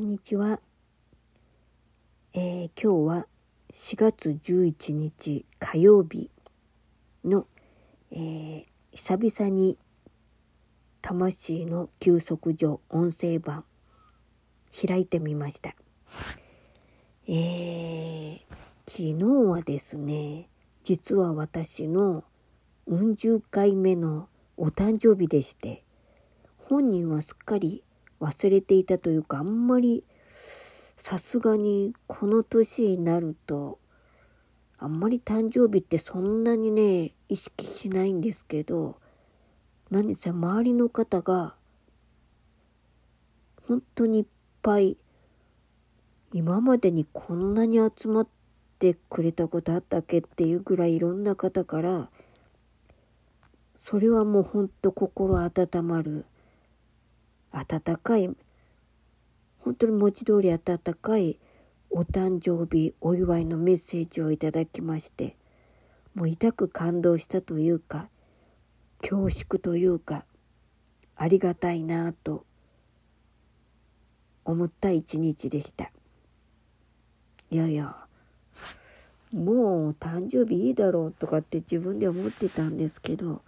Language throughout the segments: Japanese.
こんにちは、えー、今日は4月11日火曜日の、えー、久々に魂の休息所音声版開いてみました。えー、昨日はですね、実は私のうん十回目のお誕生日でして、本人はすっかり忘れていたというかあんまりさすがにこの年になるとあんまり誕生日ってそんなにね意識しないんですけど何せ周りの方が本当にいっぱい今までにこんなに集まってくれたことあったっけっていうぐらいいろんな方からそれはもうほんと心温まる温かい本当に文字通り温かいお誕生日お祝いのメッセージをいただきましてもう痛く感動したというか恐縮というかありがたいなぁと思った一日でした。いやいやもう誕生日いいだろうとかって自分で思ってたんですけど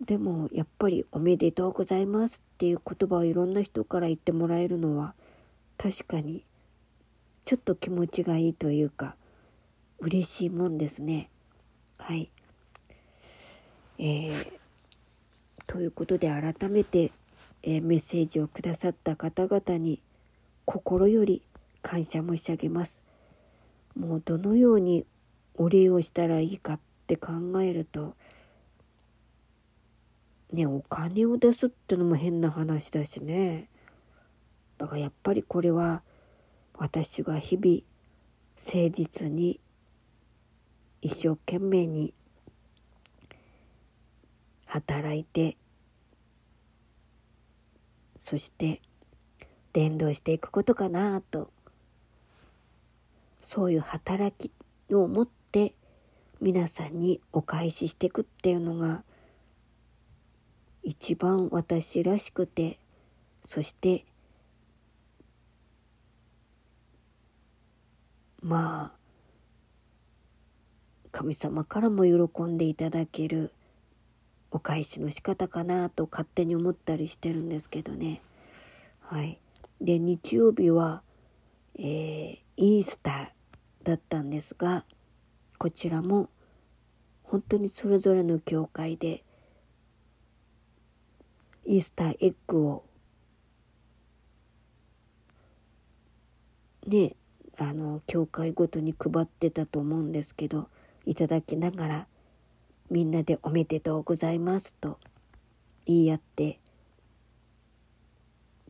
でもやっぱり「おめでとうございます」っていう言葉をいろんな人から言ってもらえるのは確かにちょっと気持ちがいいというか嬉しいもんですね。はい。えー、ということで改めて、えー、メッセージをくださった方々に心より感謝申し上げます。もうどのようにお礼をしたらいいかって考えるとねお金を出すってのも変な話だしね。だからやっぱりこれは私が日々誠実に一生懸命に働いてそして伝道していくことかなと。そういう働きを持って皆さんにお返ししていくっていうのが一番私らしくてそしてまあ神様からも喜んでいただけるお返しの仕方かなと勝手に思ったりしてるんですけどね。はい。で、日曜日は、えー、イースターだったんですが、こちらも本当にそれぞれの教会でイースターエッグをねあの教会ごとに配ってたと思うんですけどいただきながらみんなで「おめでとうございます」と言い合って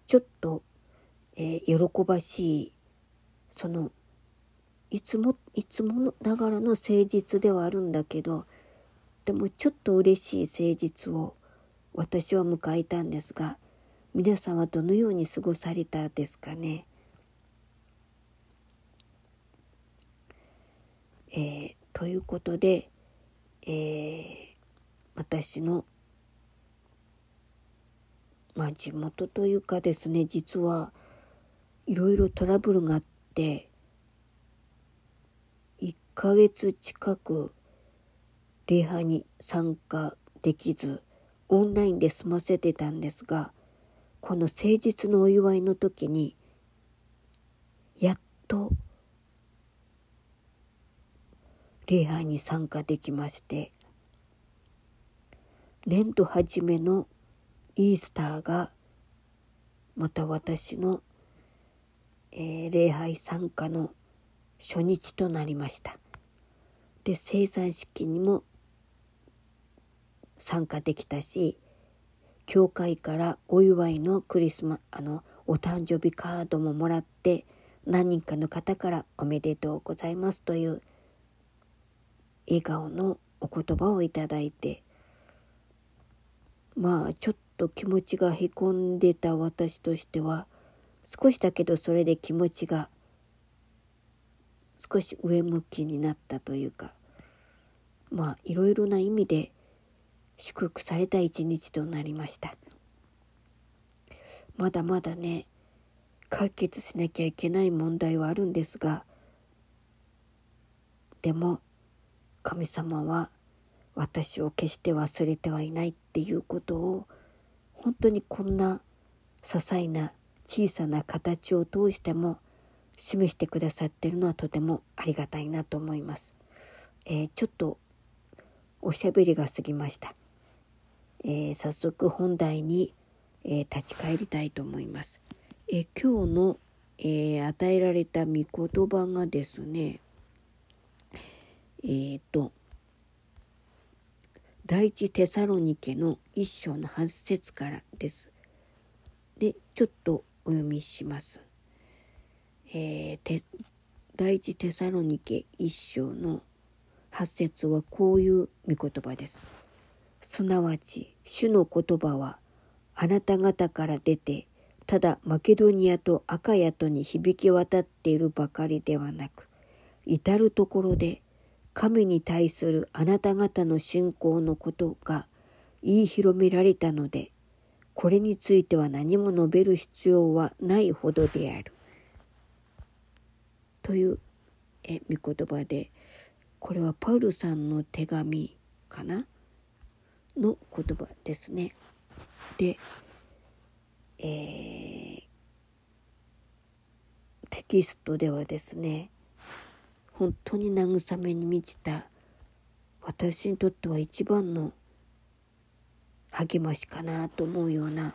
ちょっと、えー、喜ばしいそのいつもいつもながらの誠実ではあるんだけどでもちょっと嬉しい誠実を私は迎えたんですが皆さんはどのように過ごされたですかね？えー、ということで、えー、私のまあ地元というかですね実はいろいろトラブルがあって1ヶ月近く礼拝に参加できずオンラインで済ませてたんですがこの誠実のお祝いの時にやっと礼拝に参加できまして年度初めのイースターがまた私の、えー、礼拝参加の初日となりました。で生産式にも参加できたし教会からお祝いのクリスマあのお誕生日カードももらって何人かの方から「おめでとうございます」という笑顔のお言葉をいただいてまあちょっと気持ちがへこんでた私としては少しだけどそれで気持ちが少し上向きになったというかまあいろいろな意味で祝福された一日となりましたまだまだね解決しなきゃいけない問題はあるんですがでも神様は私を決して忘れてはいないっていうことを本当にこんな些細な小さな形を通しても示してくださってるのはとてもありがたいなと思います。えー、ちょっとおしゃべりが過ぎました。えー、早速本題に、えー、立ち返りたいと思います。え今日の、え与えられた御言葉がですねえっ、と第一テサロニケの一章の8節からです。でちょっとお読みします。えー、第一テサロニケ一章の8節はこういう御言葉です。すなわち主の言葉はあなた方から出てただマケドニアとアカヤとに響き渡っているばかりではなく至る所で神に対するあなた方の信仰のことが言い広められたのでこれについては何も述べる必要はないほどである。というえ御言葉でこれはパウルさんの手紙かな？の言葉ですね。で、えー、テキストではですね本当に慰めに満ちた私にとっては一番の励ましかなと思うような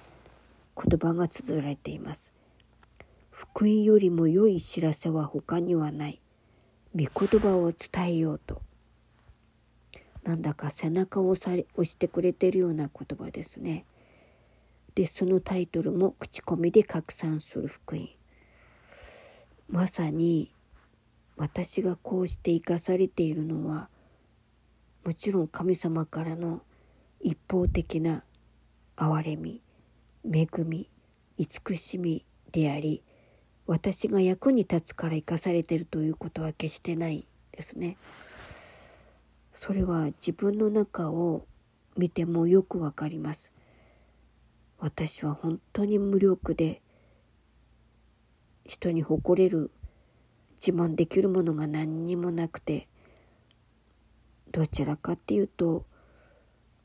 言葉が綴られています。福音よりも良い知らせは他にはない。御言葉を伝えようと。なんだか背中を押してくれてるような言葉ですね。で、そのタイトルも口コミで拡散する福音。まさに私がこうして生かされているのはもちろん神様からの一方的な憐れみ恵み慈しみであり私が役に立つから生かされてるということは決してないですね。それは自分の中を見てもよくわかります。私は本当に無力で人に誇れる自慢できるものが何にもなくてどちらかっていうと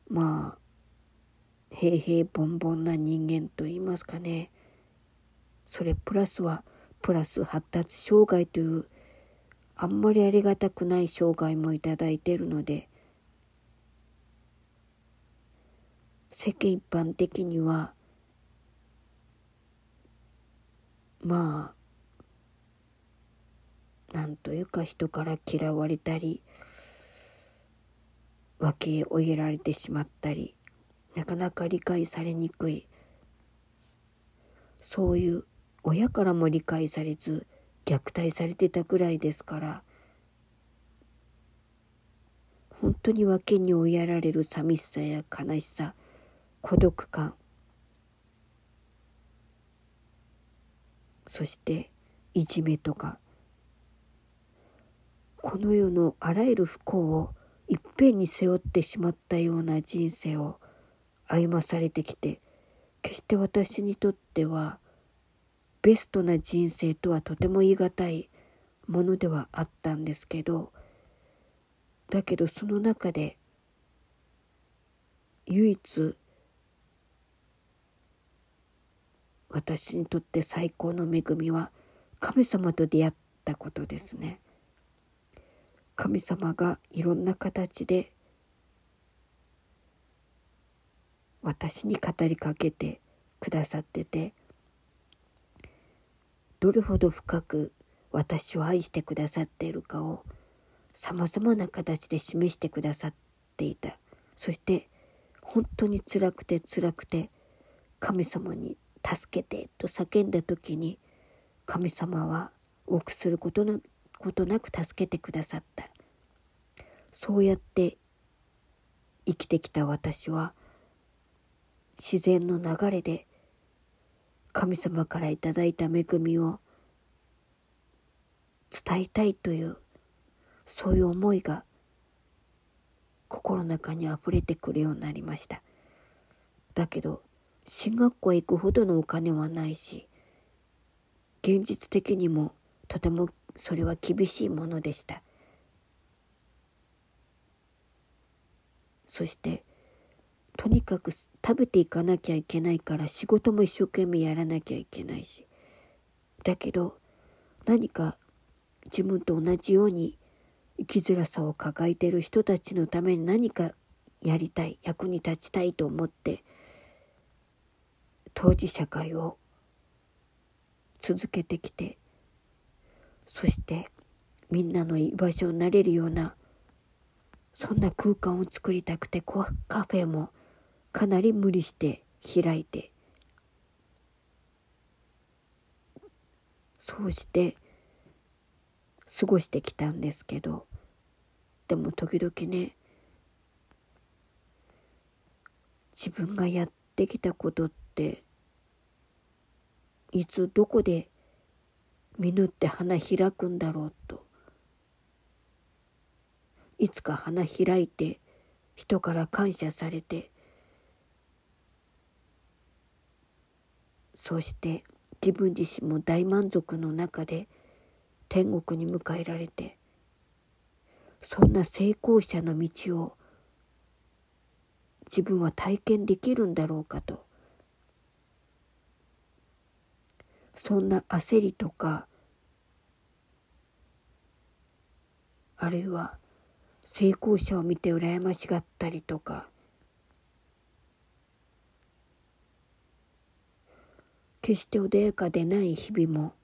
まあ平々凡々な人間と言いますかねそれプラスはプラス発達障害というあんまりありがたくない障害もいただいているので世間一般的にはまあなんというか人から嫌われたり分け追いられてしまったりなかなか理解されにくい。そういう親からも理解されず虐待されてたくらいですから本当に訳に追いやられる寂しさや悲しさ孤独感そしていじめとかこの世のあらゆる不幸をいっぺんに背負ってしまったような人生を歩まされてきて決して私にとってはベストな人生とはとても言い難いものではあったんですけどだけどその中で唯一私にとって最高の恵みは神様と出会ったことですね。神様がいろんな形で私に語りかけてくださっててどれほど深く私を愛してくださっているかをさまざまな形で示してくださっていた。そして本当につらくてつらくて神様に「助けて」と叫んだ時に神様は臆することなことなく助けてくださった。そうやって生きてきた私は自然の流れで神様からいただいた恵みを伝えたいというそういう思いが心の中にあふれてくるようになりました。だけど進学校へ行くほどのお金はないし現実的にもとてもそれは厳しいものでした。そしてとにかく食べていかなきゃいけないから仕事も一生懸命やらなきゃいけないし。だけど何か自分と同じように生きづらさを抱えてる人たちのために何かやりたい役に立ちたいと思って当事社会を続けてきてそしてみんなの居場所になれるようなそんな空間を作りたくてカフェもかなり無理して開いてそうして過ごしてきたんですけどでも時々ね自分がやってきたことっていつどこで実って花開くんだろうといつか花開いて人から感謝されてそして自分自身も大満足の中で天国に迎えられてそんな成功者の道を自分は体験できるんだろうかとそんな焦りとかあるいは成功者を見て羨ましがったりとか決して穏やかでない日々も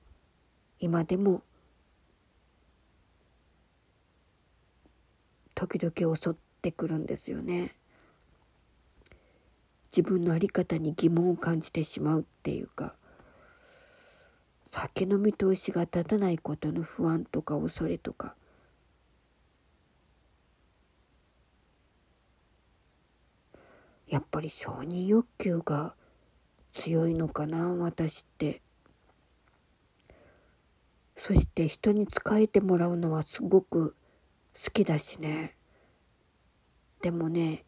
今でも時々襲ってくるんですよね。自分の在り方に疑問を感じてしまうっていうか先の見通しが立たないことの不安とか恐れとかやっぱり承認欲求が強いのかな私って。そして人に仕えてもらうのはすごく好きだしね。でもね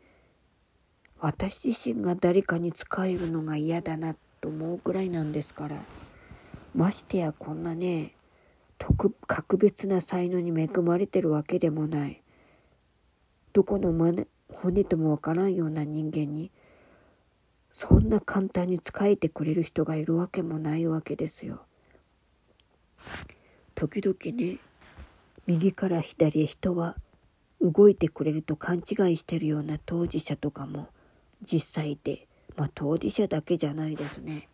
私自身が誰かに仕えるのが嫌だなと思うくらいなんですから。ましてやこんなね特格別な才能に恵まれてるわけでもない。どこの骨ともわからんような人間にそんな簡単に仕えてくれる人がいるわけもないわけですよ。時々ね右から左へ人は動いてくれると勘違いしてるような当事者とかも実際でまあ当事者だけじゃないですね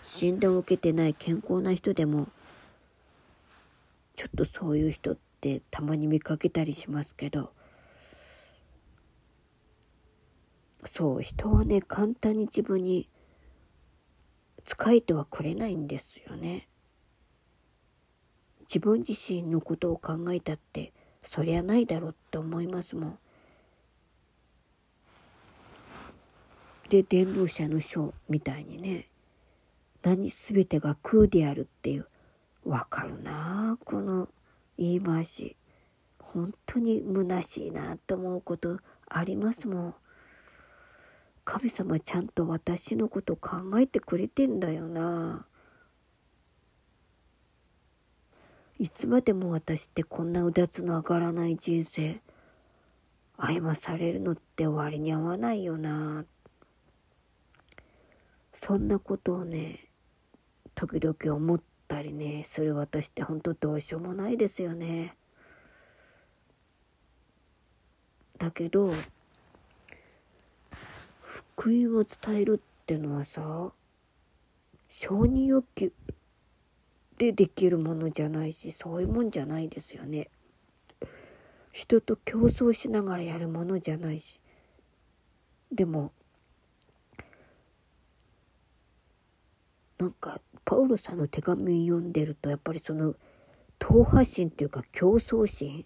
診断を受けてない健康な人でもちょっとそういう人ってたまに見かけたりしますけどそう人はね簡単に自分に仕えてはくれないんですよね。自分自身のことを考えたってそりゃないだろうって思いますもん。で伝道者の書みたいにね何全てが空であるっていうわかるなあこの言い回し本当に虚しいなと思うことありますもん。神様ちゃんと私のこと考えてくれてんだよな。いつまでも私ってこんなうだつの上がらない人生歩まされるのって終わりに合わないよな。そんなことをね時々思ったりねする私って本当どうしようもないですよね。だけど福音を伝えるってのはさ承認欲求でできるものじゃないしそういうもんじゃないですよね。人と競争しながらやるものじゃないし。でもなんかパウロさんの手紙読んでるとやっぱりその党派心っていうか競争心。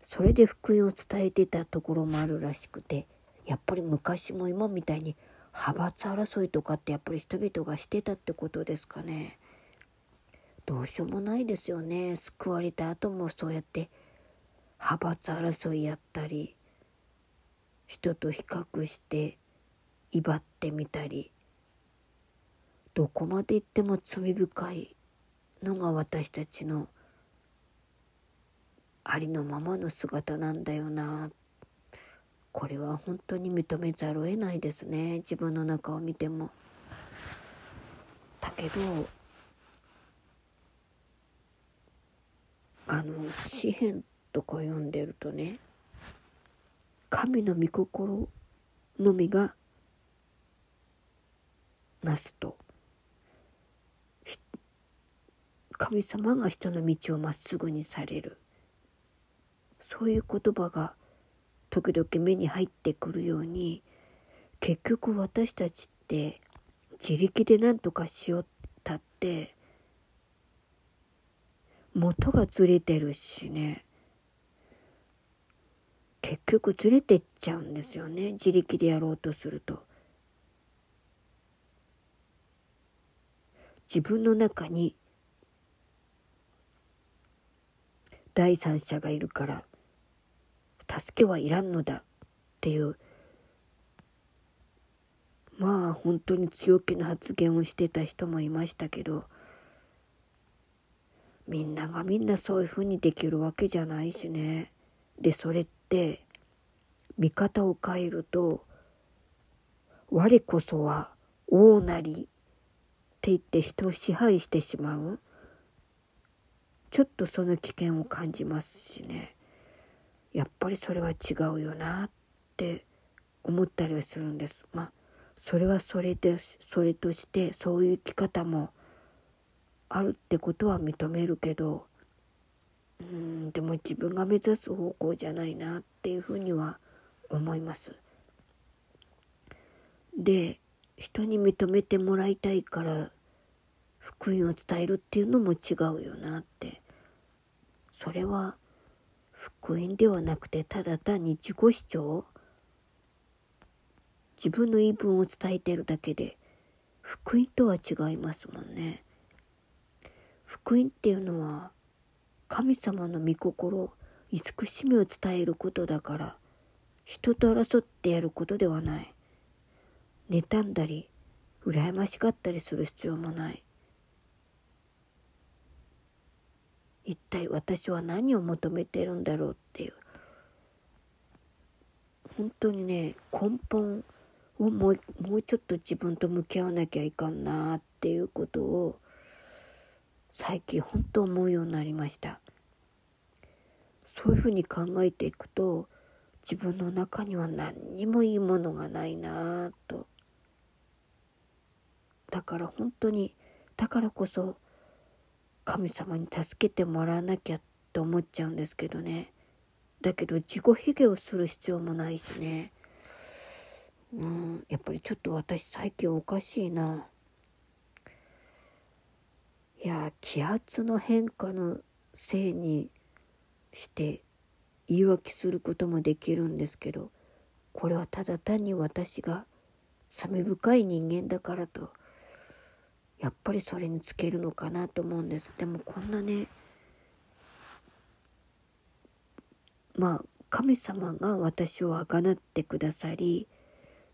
それで福音を伝えてたところもあるらしくて。やっぱり昔も今みたいに派閥争いとかってやっぱり人々がしてたってことですかね。どうしようもないですよね。救われた後もそうやって派閥争いやったり人と比較して威張ってみたりどこまで行っても罪深いのが私たちのありのままの姿なんだよなってこれは本当に認めざるを得ないですね。自分の中を見ても。だけどあの詩篇とか読んでるとね神の御心のみがなすと。神様が人の道をまっすぐにされる。そういう言葉が時々目に入ってくるように結局私たちって自力で何とかしよったって元がずれてるしね結局ずれてっちゃうんですよね自力でやろうとすると。自分の中に第三者がいるから助けはいらんのだっていう。まあ本当に強気な発言をしてた人もいましたけどみんながみんなそういうふうにできるわけじゃないしね。でそれって見方を変えると我こそは王なりって言って人を支配してしまう。ちょっとその危険を感じますしね。やっぱりそれは違うよなって思ったりはするんです。まあそれはそれでそれとしてそういう生き方もあるってことは認めるけどうんでも自分が目指す方向じゃないなっていうふうには思います。で人に認めてもらいたいから福音を伝えるっていうのも違うよなってそれは福音ではなくてただ単に自己主張自分の言い分を伝えてるだけで福音とは違いますもんね。福音っていうのは神様の御心慈しみを伝えることだから人と争ってやることではない。妬んだり羨ましがったりする必要もない。一体私は何を求めてるんだろうっていう。本当にね根本をもうもうちょっと自分と向き合わなきゃいかんなっていうことを最近本当思うようになりました。そういうふうに考えていくと自分の中には何にもいいものがないなと。だから本当にだからこそ神様に助けてもらわなきゃって思っちゃうんですけどね。だけど自己卑下をする必要もないしね。うんやっぱりちょっと私最近おかしいな。いや気圧の変化のせいにして言い訳することもできるんですけどこれはただ単に私が罪深い人間だからとやっぱりそれにつけるのかなと思うんですでもこんなねまあ神様が私をあがなってくださり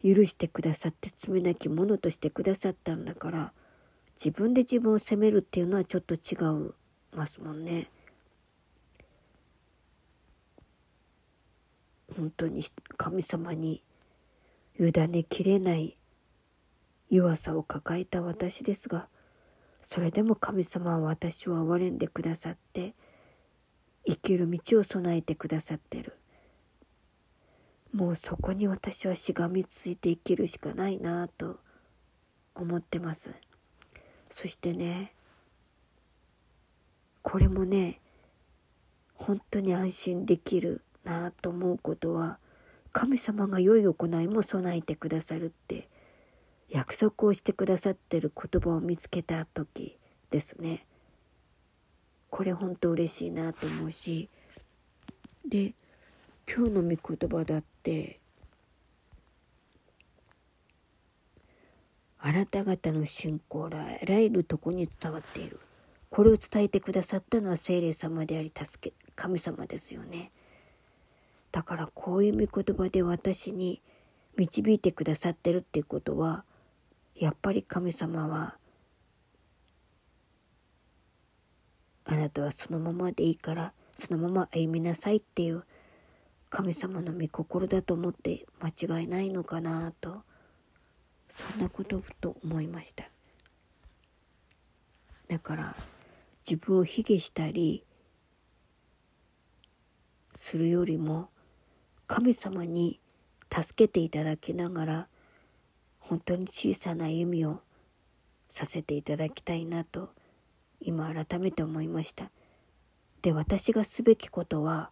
許してくださって罪なき者としてくださったんだから自分で自分を責めるっていうのはちょっと違うますもんね。本当に神様に委ねきれない弱さを抱えた私ですがそれでも神様は私を憐れんでくださって生きる道を備えてくださってる。もうそこに私はしがみついて生きるしかないなと思ってます。そしてねこれもね本当に安心できるなと思うことは神様が良い行いも備えてくださるって約束をしてくださってる言葉を見つけた時ですね。これ本当嬉しいなと思うしで今日の御言葉だってあなた方の信仰らあらゆるとこに伝わっている。これを伝えてくださったのは聖霊様であり助け神様ですよね。だからこういう御言葉で私に導いてくださってるっていうことはやっぱり神様はあなたはそのままでいいからそのまま歩みなさいっていう神様の御心だと思って間違いないのかなとそんなことふと思いました。だから自分を卑下したりするよりも神様に助けていただきながら本当に小さな歩みをさせていただきたいなと今改めて思いましたで私がすべきことは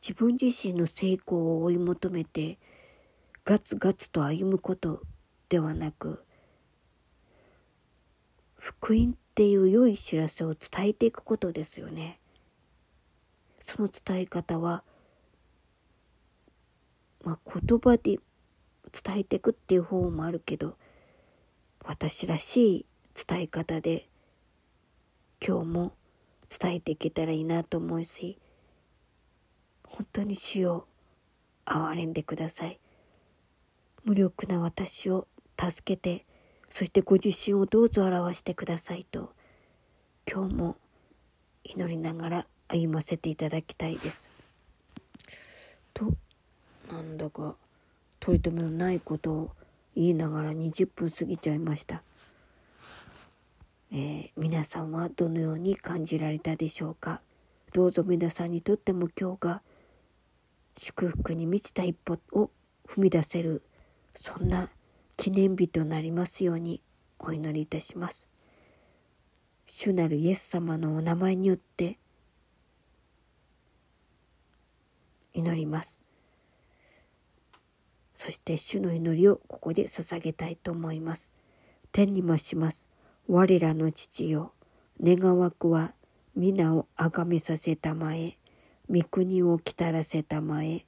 自分自身の成功を追い求めてガツガツと歩むことではなく福音っていう良い知らせを伝えていくことですよね。その伝え方は、まあ、言葉で伝えていくっていう方もあるけど私らしい伝え方で今日も伝えていけたらいいなと思うし本当に死を憐れんでください無力な私を助けてそしてご自身をどうぞ表してくださいと今日も祈りながら歩ませていただきたいです。なんだか取り留めのないことを言いながら20分過ぎちゃいました。えー、皆さんはどのように感じられたでしょうか？どうぞ皆さんにとっても今日が祝福に満ちた一歩を踏み出せるそんな記念日となりますようにお祈りいたします。主なるイエス様のお名前によって祈ります。そして主の祈りをここで捧げたいと思います。天に増します。我らの父よ、願わくは皆をあがめさせたまえ、御国を来たらせたまえ、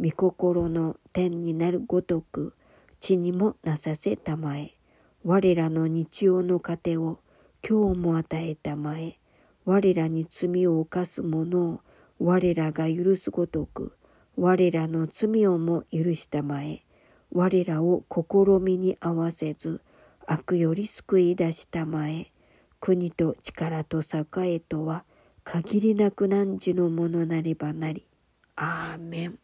御心の天になるごとく、地にもなさせたまえ。我らの日曜の糧を今日も与えたまえ。我らに罪を犯す者を我らが許すごとく、我らの罪をも許したまえ、我らを試みに合わせず、悪より救い出したまえ、国と力と栄えとは、限りなく汝のものなればなり。アーメン。